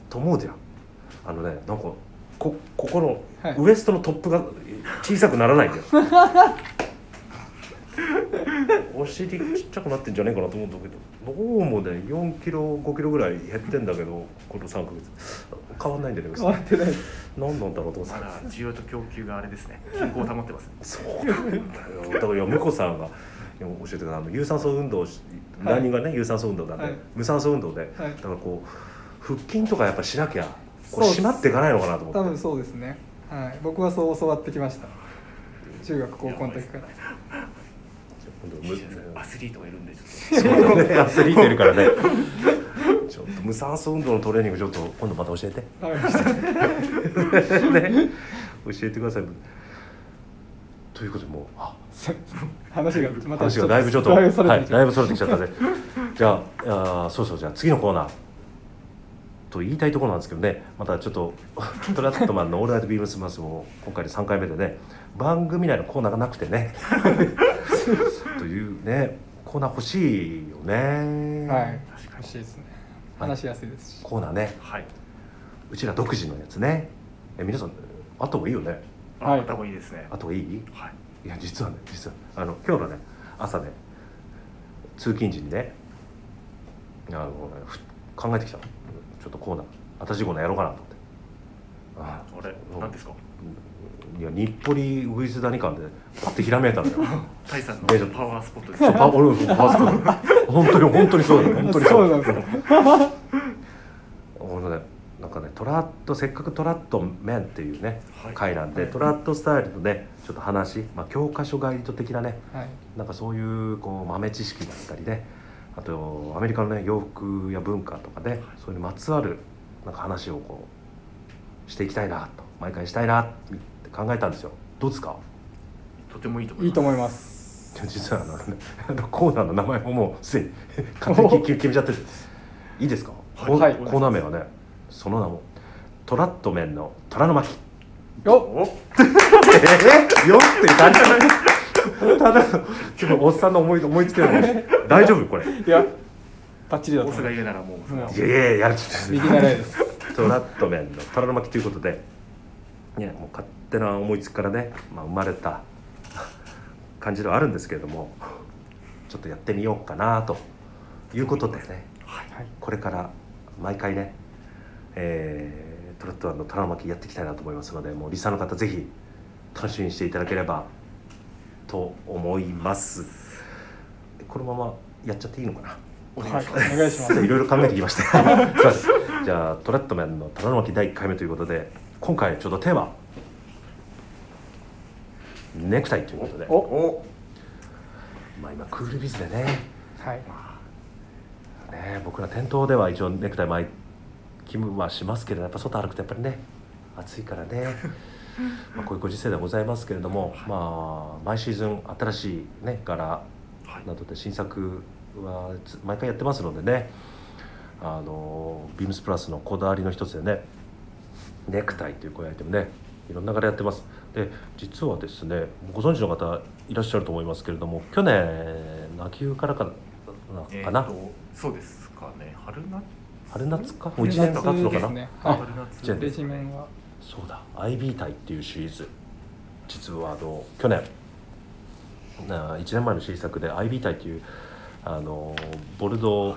と思うじゃん。あのねなんかこここのはい。ウエストのトップが小さくならないんだよ、*laughs* お尻ちっちゃくなってんじゃねえかなと思うんだけど。どうもね4キロ5キロぐらい減ってんだけどこの3ヶ月。変わんないんだよね変わってない。何なんだろうと思ってまだ需要と供給があれですね。均衡を保ってます。そうなんだよ。だからいや向こうさんが教えてくれたあの有酸素運動をしランニングはね、有酸素運動なんで、はい。無酸素運動で、はい。だからこう腹筋とかやっぱしなきゃこうそう締まっていかないのかなと思って。多分そうですね。はい。僕はそう教わってきました。中学高校の時から。今度むアスリートがいるんでちょっそうだね。アスリートいるからね。*laughs* ちょっと無酸素運動のトレーニングちょっと今度また教えて。わかりましたね。教えてくださいということでもうあ *laughs* 話がまた話がだいぶちょっとはい、てきちゃうだいぶそれてきちゃったねじゃああーそうそうじゃあ次のコーナーと言いたいところなんですけどね。またちょっと *laughs* トラットマンの「オールナイトビームスマス」も今回で3回目でね番組内のコーナーがなくてね。というねコーナー欲しいよね。はい欲しいですね。はい。話しやすいですし。コーナーね。とはい。うちら独自のやつね。え皆さんあった方がいいよねはい。あった方がいいですね。あった方がいい？はい。いや実はね実はあの今日のね朝ね通勤時にねあのふ考えてきたの。ちょっとコーナー新しいコーナーやろうかなと思って。ああ。れ？うん。何ですか？いや日暮里ウグイス谷間でパッてひらめいたのよ。*laughs* タイさんのパワースポットです。そうパワースポット。*laughs* 本当に本当にそうだよ。本当にそうなんですかかねトラットせっかくトラットメンっていうね、はい。回なんで、はい。トラットスタイルのねちょっと話、まあ、教科書ガイド的なねはい。なんかそういうこう豆知識だったりねあとアメリカのね洋服や文化とかねそれにまつわるなんか話をこうしていきたいなと毎回したいなって考えたんですよ。どうですか？とてもいいと思います。いいと思います。実はあのねあの *laughs* コーナーの名前ももうすでに勝手に決 *laughs* 決めちゃってる。いいですか、はい。コーはい。コーナー名はねその名も「トラット麺の虎の巻」よっお。*laughs* えー、よって感じ？ただのちょっとおっさんの思い思いつけるの大丈夫？これ。いいやバッチリだとボスが言うならもうそれはもやいやいやちす右習い。です。トラット麺の虎の巻ということでねもう勝手な思いつきからね、まあ、生まれた感じではあるんですけれどもちょっとやってみようかなということでねはい。これから毎回ね、えートラットの虎の巻やっていきたいなと思いますのでもうリサの方ぜひ楽しみにしていただければと思います。このままやっちゃっていいのかな？はい。お願いします、お願いします。いろいろ考えてきました。*laughs* すいません。じゃあトラットメンの虎の巻第1回目ということで今回ちょうどテーマネクタイということで。お。お。まあ今クールビズでね。はい。ね僕ら店頭では一応ネクタイ巻きはしますけどやっぱ外歩くとやっぱりね暑いからね。*laughs* まあこういうご時世ではございますけれども、まあ毎シーズン新しいね柄はい。などで新作はつ毎回やってますのでねあのビームスプラスのこだわりの一つでねネクタイというこういうアイテムねいろんな柄やってます。で実はですねご存知の方いらっしゃると思いますけれども去年秋冬からかなえーそうですかね。春夏春夏か？もう1年経つのかな、ね。あ春夏は。そうだ。IB 隊っていうシリーズ。実はあの去年。な1年前の新作で IB 隊っていうあのボルドー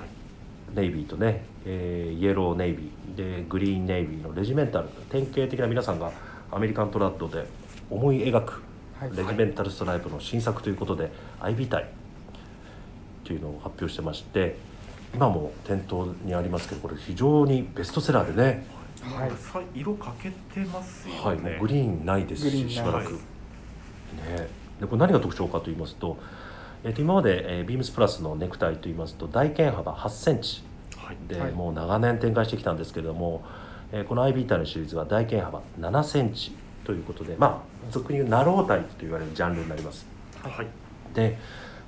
ネイビーとね、えーイエローネイビー。でグリーンネイビーのレジメンタル典型的な皆さんがアメリカントラッドで思い描くはい。レジメンタルストライプの新作ということで IB 隊っていうのを発表してまして今も店頭にありますけどこれ非常にベストセラーでね。はい。さ色かけてますよね、はい、もうグリーンないですししばらく、ね、でこれ何が特徴かと言いますと,、えーと今まで、えービームスプラスのネクタイと言いますと大剣幅8センチはい。で、はい。もう長年展開してきたんですけれども、えーこの IB タイのシリーズは大剣幅7センチということでまあ俗に言うナロータイと言われるジャンルになります。はい。で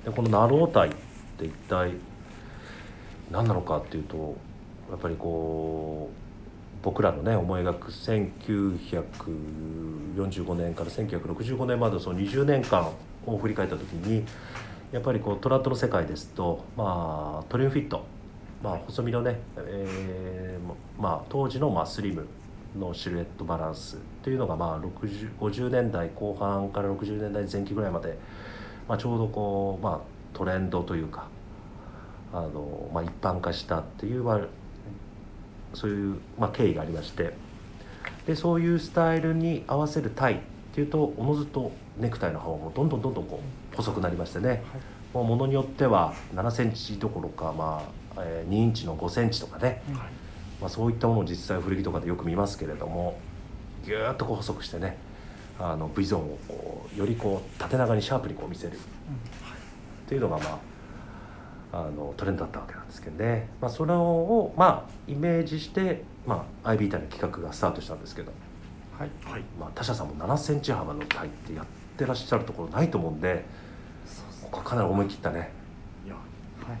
でこのナロータイって一体何なのかっていうとやっぱりこう僕らのね思い描く1945年から1965年までのその20年間を振り返った時にやっぱりこうトラッドの世界ですと、まあ、トリュンフィット、まあ、細身のね、えーまあ、当時のまあスリムのシルエットバランスっていうのがまあ60 50年代後半から60年代前期ぐらいまで、まあ、ちょうどこう、まあ、トレンドというかあの、まあ、一般化したっていう、まあ、そういう、まあ、経緯がありまして。でそういうスタイルに合わせるタイっていうとおのずとネクタイの方もどんどんどんどんこう細くなりましてね、もうものによっては7センチどころか、まあえー2インチの5センチとかね、うんはい。まあ、そういったものを実際古着とかでよく見ますけれどもぎゅーっとこう細くしてねあの V ゾーンをこうよりこう縦長にシャープにこう見せる。っていうのがまああのトレンドだったわけなんですけどね、まあ、それをまあイメージして、まあ、IB タイの企画がスタートしたんですけど、はい。はい。まあ、他社さんも7センチ幅のタイってやってらっしゃるところないと思うんでここはかなり思い切ったね。いやはい。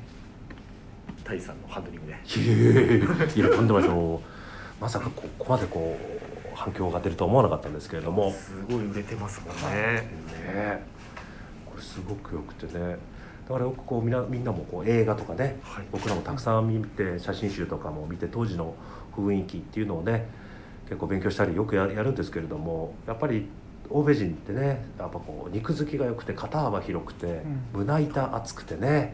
タイさんのハンドリングで。いやとんでもないです。まさかここまでこう反響が出るとは思わなかったんですけれども。すごい売れてますもんね。ね。これすごくよくてねだからよくこうみんなみんなもこう映画とかねはい。僕らもたくさん見て写真集とかも見て当時の雰囲気っていうのをね結構勉強したりよくややるんですけれどもやっぱり欧米人ってねやっぱこう肉付きが良くて肩幅広くて、う胸板厚くてね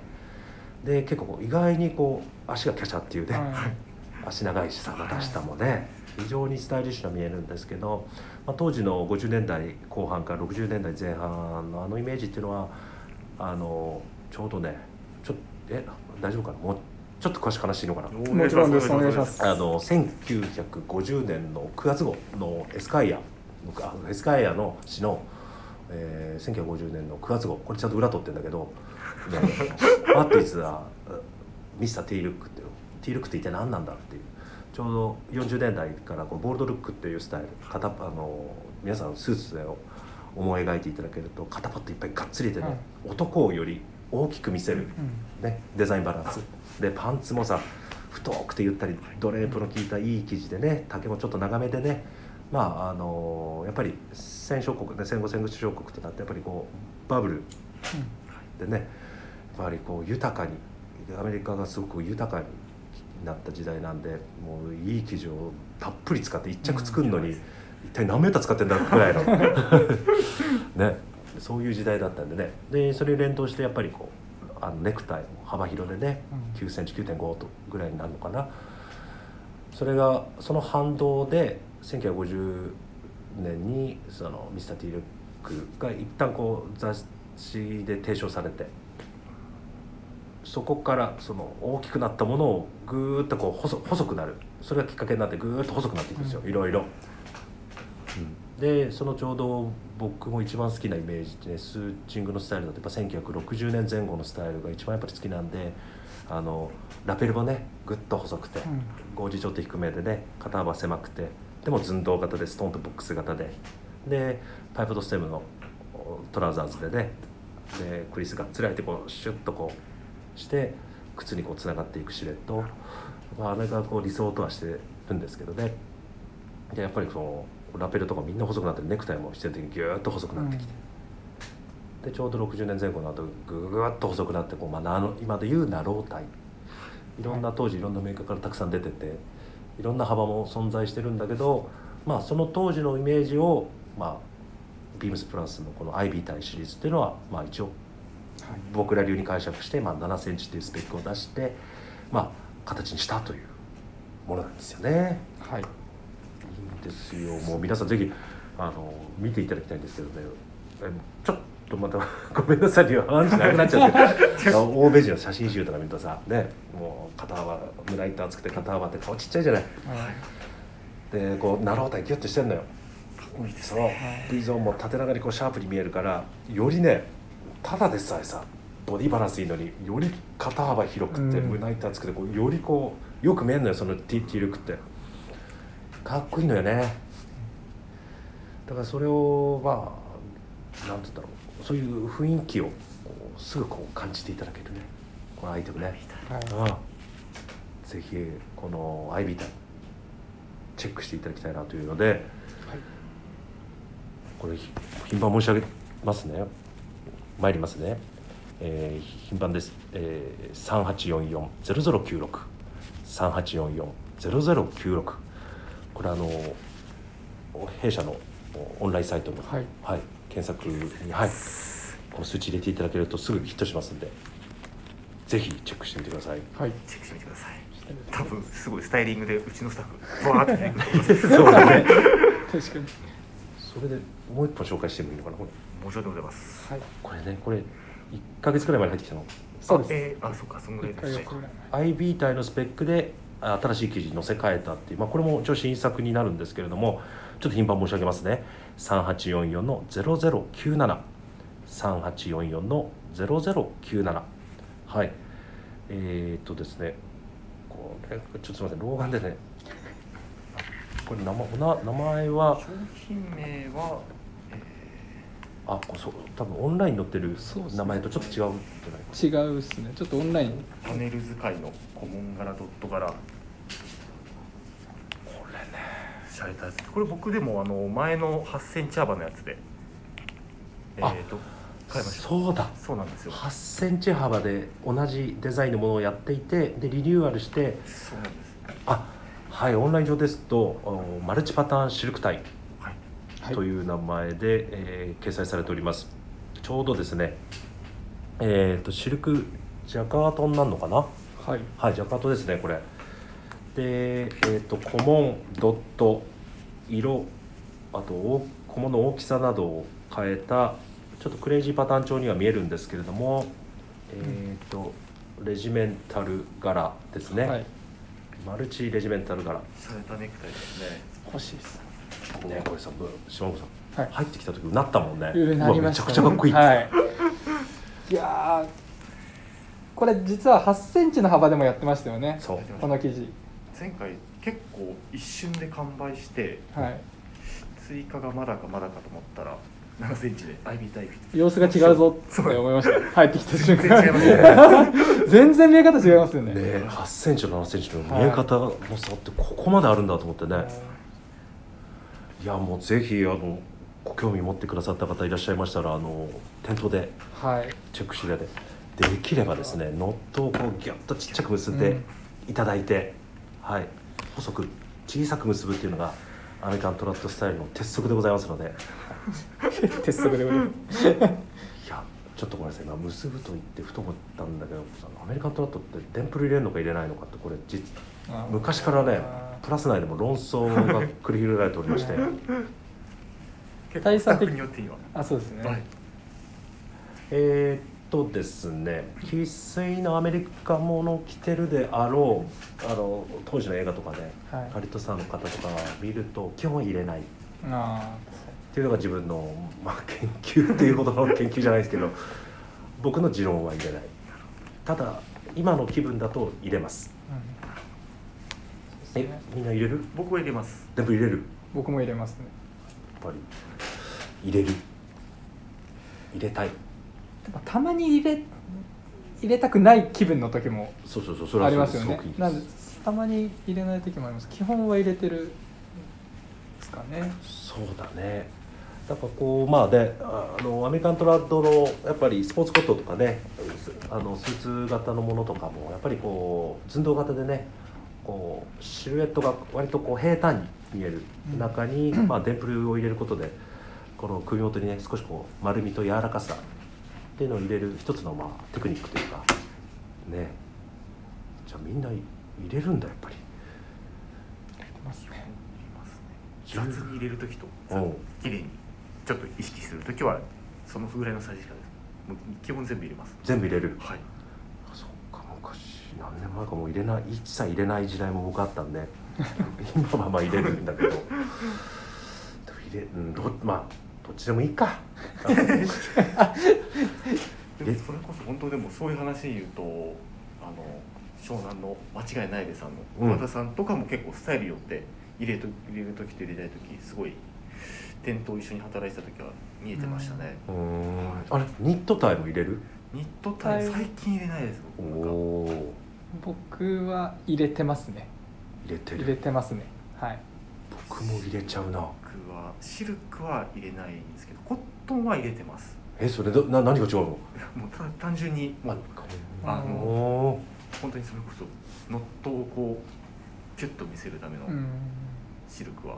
で結構意外にこう足が華奢っていうね、はい。足長いしさまた下もね非常にスタイリッシュな見えるんですけど、まあ、当時の50年代後半から60年代前半のあのイメージっていうのはあのちょうどねちょえ大丈夫かな？もちょっと詳しく話していいのかな？もちろんです。お願いします。あの1950年の9月号のエスカイア。あエスカイアの詩の、えー、1950年の9月号。これちゃんと裏取ってるんだけど「What is a Mr. T ルック」っていう T ルックって一体何なんだっていう。ちょうど40年代からこのボールドルックっていうスタイル。片あの皆さんスーツで思い描いていただけると肩パッドいっぱいがっつりでね、男をより大きく見せる、ね、デザインバランス。でパンツもさ太くてゆったりドレープの効いたいい生地でね丈もちょっと長めでねまああのやっぱり戦勝国ね戦後戦後諸国となってやっぱりこうバブルでねやっぱりこう豊かにアメリカがすごく豊かになった時代なんでもういい生地をたっぷり使って一着作るのに、一体何メーター使ってんだぐらいの。*laughs* ねそういう時代だったんでね。でそれに連動してやっぱりこうあのネクタイも幅広でね9センチ9.5とぐらいになるのかな。それがその反動で1950年にそのミスター・ティールックが一旦こう雑誌で提唱されてそこからその大きくなったものをぐーっとこう細細くなる。それがきっかけになってぐーっと細くなっていくんですよ、いろいろ。でそのちょうど僕も一番好きなイメージでスーチングのスタイルだとやっぱ1960年前後のスタイルが一番やっぱり好きなんであのラペルもねぐっと細くて、ゴージちょっと低めでね肩幅狭くてでも寸胴型でストンとボックス型ででパイプとステムのトラウザーズでねでクリスがつられてこうシュッとこうして靴にこうつながっていくシルエット、まあ、あれがこう理想とはしてるんですけどね。でやっぱりそのラペルとかみんな細くなってネクタイもしてる時にギューッと細くなってきて、うん、でちょうど60年前後の後ググッと細くなってこう、まあ、の今でいうナロータイいろんな当時いろんなメーカーからたくさん出てていろんな幅も存在してるんだけど、まあ、その当時のイメージを、まあ、ビームスプラスのこの IB タイシリーズっていうのは、まあ、一応僕ら流に解釈して、まあ、7センチっていうスペックを出して、まあ、形にしたというものなんですよね。はいですよ。もう皆さんぜひあの見ていただきたいんですけどね。ちょっとまた *laughs* ごめんなさい。っていう話なくなっちゃって。欧米人の写真集とか見るとさねもう肩幅胸板厚くて肩幅って顔ちっちゃいじゃない、はい、でこうナロータイギュッとしてんのよ。多いですね。T ゾーンも縦長にこうシャープに見えるからよりねただでさえさボディバランスいいのにより肩幅広くて胸板厚くてこうよりこうよく見えるのよその T, クって。かっこいいのよね。だからそれをまあなんて言うんだろう。そういう雰囲気をすぐこう感じていただけるね。このアイテムね、はい、うん、ぜひこのアイビータイチェックしていただきたいなというので、はい、これ頻繁申し上げますね。参りますね、えー、頻繁です、えー、3844-0096 3844-0096これあの弊社のオンラインサイトの、はい、はい、検索に、はい、この数値入れていただけるとすぐヒットしますんでぜひチェックしてみてください。はい。チェックしてみてください。多分すごいスタイリングでうちのスタッフバーってね *laughs* そうだね。確かに。それでもう一本紹介してもいいのかなこれ。申し訳ございます。はい。これねこれ1か月くらい前に入ってきたの。そうです。えー、あそうかそんぐらいですね IB 体のスペックで新しい記事に載せ替えたっていう、まあ、これも一応新作になるんですけれどもちょっと頻繁申し上げますね。3844の0097 3844の0097はい。えー、っとですね。これちょっとすみません老眼でね。これ名前名前は商品名はあそう多分オンラインに載ってる名前とちょっと違うんじゃない違うっすね。ちょっとオンライン。パネル使いのコモン柄ドット柄。これね。しゃれたやつ。これ僕でもあの前の8センチ幅のやつで。えっ、ー、と買いました。そうだ。そうなんですよ。8センチ幅で同じデザインのものをやっていてでリニューアルして。そうなんです。あはいオンライン上ですとマルチパターンシルクタイという名前で、えー、掲載されております。ちょうどですねえっ、ー、とシルクジャカートになるのかな？はい、はい、ジャカートですねこれ。でえっ、ー、とコモンドット色あと小物の大きさなどを変えたちょっとクレイジーパターン調には見えるんですけれども、えっ、ー、とレジメンタル柄ですね、はい。マルチレジメンタル柄。ね洒落たネクタイですね。欲しいですこれさぶ島本さん、はい。入ってきた時うなったもんね。うなりましたうわめちゃくちゃかっこいい、はい、いやーこれ実は8センチの幅でもやってましたよね。そう。この生地前回結構一瞬で完売してはい。追加がまだかまだかと思ったら7センチで IB タイプ様子が違うぞって思いました。*laughs* 入ってきた瞬間。*laughs* 全然見え方違いますよね。ね8センチと7センチの見え方の差ってここまであるんだと思ってね、いやもうぜひあのご興味持ってくださった方いらっしゃいましたらあの店頭ではい。チェックしていただいてできればですねノットをこうギュッとちっちゃく結んでいただいて、はい。細く小さく結ぶっていうのがアメリカントラットスタイルの鉄則でございますので。*laughs* 鉄則でございます。*laughs* いやちょっとごめんなさい。今結ぶと言ってふと思ったんだけどアメリカントラットってデンプル入れるのか入れないのかってこれ実昔からねラス内でも論争が繰り広げられておりまして。結第三的構スタッフによってはーあそうですね、はい。えーっとですね生粋のアメリカものを着てるであろうあの当時の映画とかで、はい。ハリウッドスターの方とか見ると基本入れない。っあていうのが自分の、まあ、研究っていうほどの研究じゃないですけど僕の持論は入れない。ただ今の気分だと入れますですねみんな入れる？僕は入れます。全部入れる？僕も入れますね。やっぱり入れる？入れたい。でもたまに入れ入れたくない気分の時もそうそうそうそれはありますよね。たまに入れない時もあります。基本は入れてるですかね。そうだね。だからこうまあであのアメリカントラッドのやっぱりスポーツコットとかねすあのスーツ型のものとかもやっぱりこう寸胴型でねこうシルエットが割とこう平坦に見える中に、まあ、デンプルを入れることでこの首元にね少しこう丸みと柔らかさっていうのを入れる一つのまあテクニックというかね。じゃあみんな入れるんだやっぱり。ますね。入れますね。雑に入れる時とうん。綺麗にちょっと意識する時はそのぐらいのサイズしかです基本全部入れます。全部入れる。はい何年前かもう入れない一切入れない時代も僕あったんで今はまあ入れるんだけど。入れ、うん、どまあどっちでもいいか。でもそれこそ本当でもそういう話で言うとあの湘南の間違いないでさんうん。の和田さんとかも結構スタイルよって入れと入れる時と入れない時すごい店頭一緒に働いてた時は見えてましたね、うーん。あれニットタイも入れる？ニットタイ最近入れないですおお僕は入れてますね。入れて入れるてますね。はい。僕も入れちゃうな。僕はシルクは入れないんですけどコットンは入れてます。えそれどな何が違うの？もうただ単純にもうあのお本当にそれこそノットをこうキュッと見せるためのうん。シルクは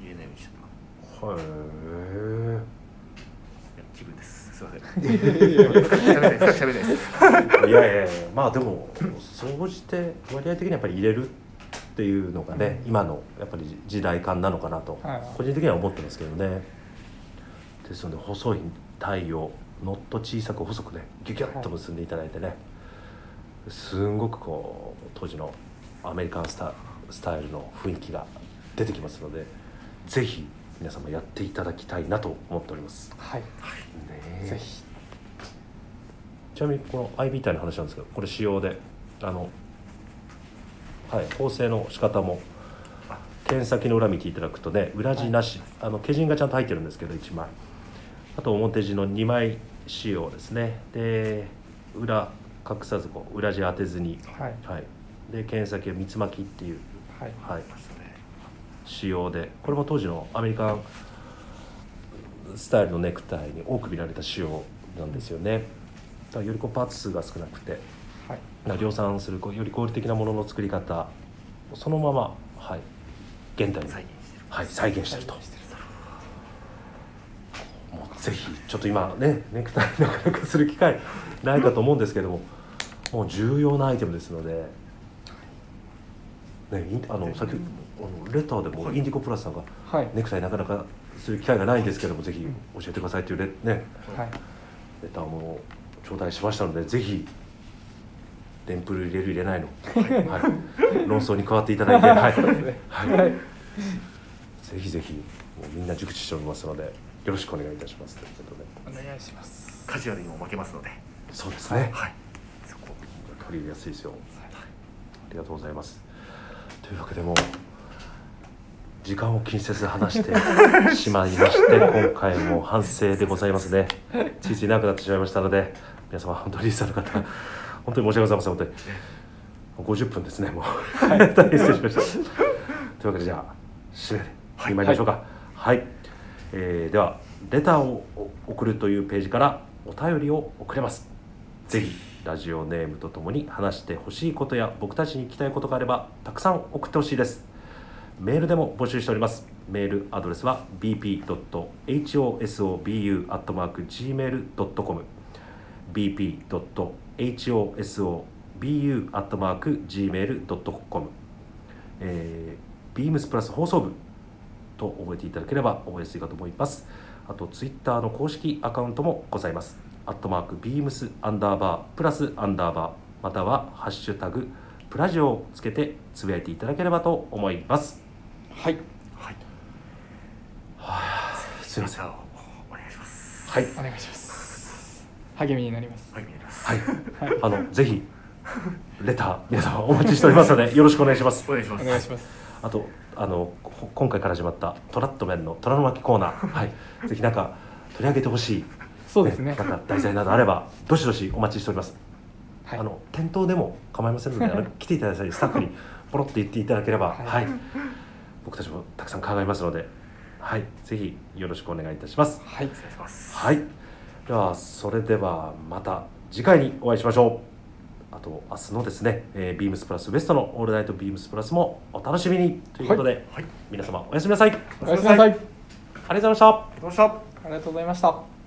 入れないようにしてます。ー。へいや気分ですすいません。いやいやいやまあでも総じて割合的にやっぱり入れるっていうのがね、今のやっぱり時代感なのかなとはい個人的には思ってますけどねですので細いタイをノット小さく細くねギュギュッと結んでいただいてね、すんごくこう当時のアメリカンスタスタイルの雰囲気が出てきますのでぜひ皆様やっていただきたいなと思っております。はい。ねえ。ぜひ。ちなみにこの IB 体の話なんですけどこれ仕様であのはい縫製の仕方も剣先の裏見ていただくとね裏地なし、あの毛地がちゃんと入ってるんですけど1枚。あと表地の2枚仕様ですね。で裏隠さずこう裏地当てずに。はい。はい。で剣先は三つ巻きっていう。はい。はい仕様でこれも当時のアメリカンスタイルのネクタイに多く見られた仕様なんですよね。だからよりこうパーツ数が少なくてはい。まあ量産するこうより合理的なものの作り方そのまま、はい、現代に、再現してる。はい、再現してると。もうぜひちょっと今ねネクタイなかなかする機会ないかと思うんですけどももう重要なアイテムですので、ね、あの先ほどあのレターでもインディコプラスさんがはい。ネクタイなかなかする機会がないんですけどもぜひ教えてくださいというレ,、ね、はい。レターも頂戴しましたのでぜひレンプル入れる入れないの、はい、論争に加わっていただいて、はい。はい。はい。ぜひぜひもうみんな熟知しておりますのでよろしくお願いいたします。ということでお願いします。カジュアルにも負けますので。そうですね、はい。そこ取り入れやすいですよ、ありがとうございます。というわけでもう時間を気にせず話してしまいまして *laughs* 今回も反省でございますね。ついつい長くなってしまいましたので皆様本当にリスナーの方本当に申し訳ございません。本当にもう50分ですねもう。*laughs* 大変失礼しました。というわけでじゃあ締めではい。参りましょうか。はい、えーではレターを送るというページからお便りを送れます。ぜひラジオネームとともに話してほしいことや僕たちに聞きたいことがあればたくさん送ってほしいですメールでも募集しております。メールアドレスは bp.hosobu.gmail.com bp.hosobu.gmail.com えー、ビームスプラス放送部と覚えていただければ覚えやすいかと思います。あとツイッターの公式アカウントもございます。アットマークビームスアンダーバープラスアンダーバーまたはハッシュタグプラジオをつけてつぶやいていただければと思います。はい。はい。すいません。お願いしますはい。お願いします。励みになります。はい見えます。はい。あのぜひレター皆様お待ちしておりますのでよろしくお願いします。お願いします。お願い。しますあとあのこ今回から始まったトラットメンの虎の巻コーナー、はい、ぜひなんか取り上げてほしい。そうですね。なんか題材などあればどしどしお待ちしております、はい。あの店頭でも構いませんのであの来ていただいたりスタッフにポロッと言っていただければ、ははいい僕たちもたくさん考えますので、はい、ぜひよろしくお願いいたします。はいお願いしますはい、ではそれではまた次回にお会いしましょう。あと明日のですね、えー、ビームスプラスウエストのオールナイトビームスプラスもお楽しみにということで、はい皆様おやすみなさい。ありおやすみなさいがとうございました。どうしたありがとうございました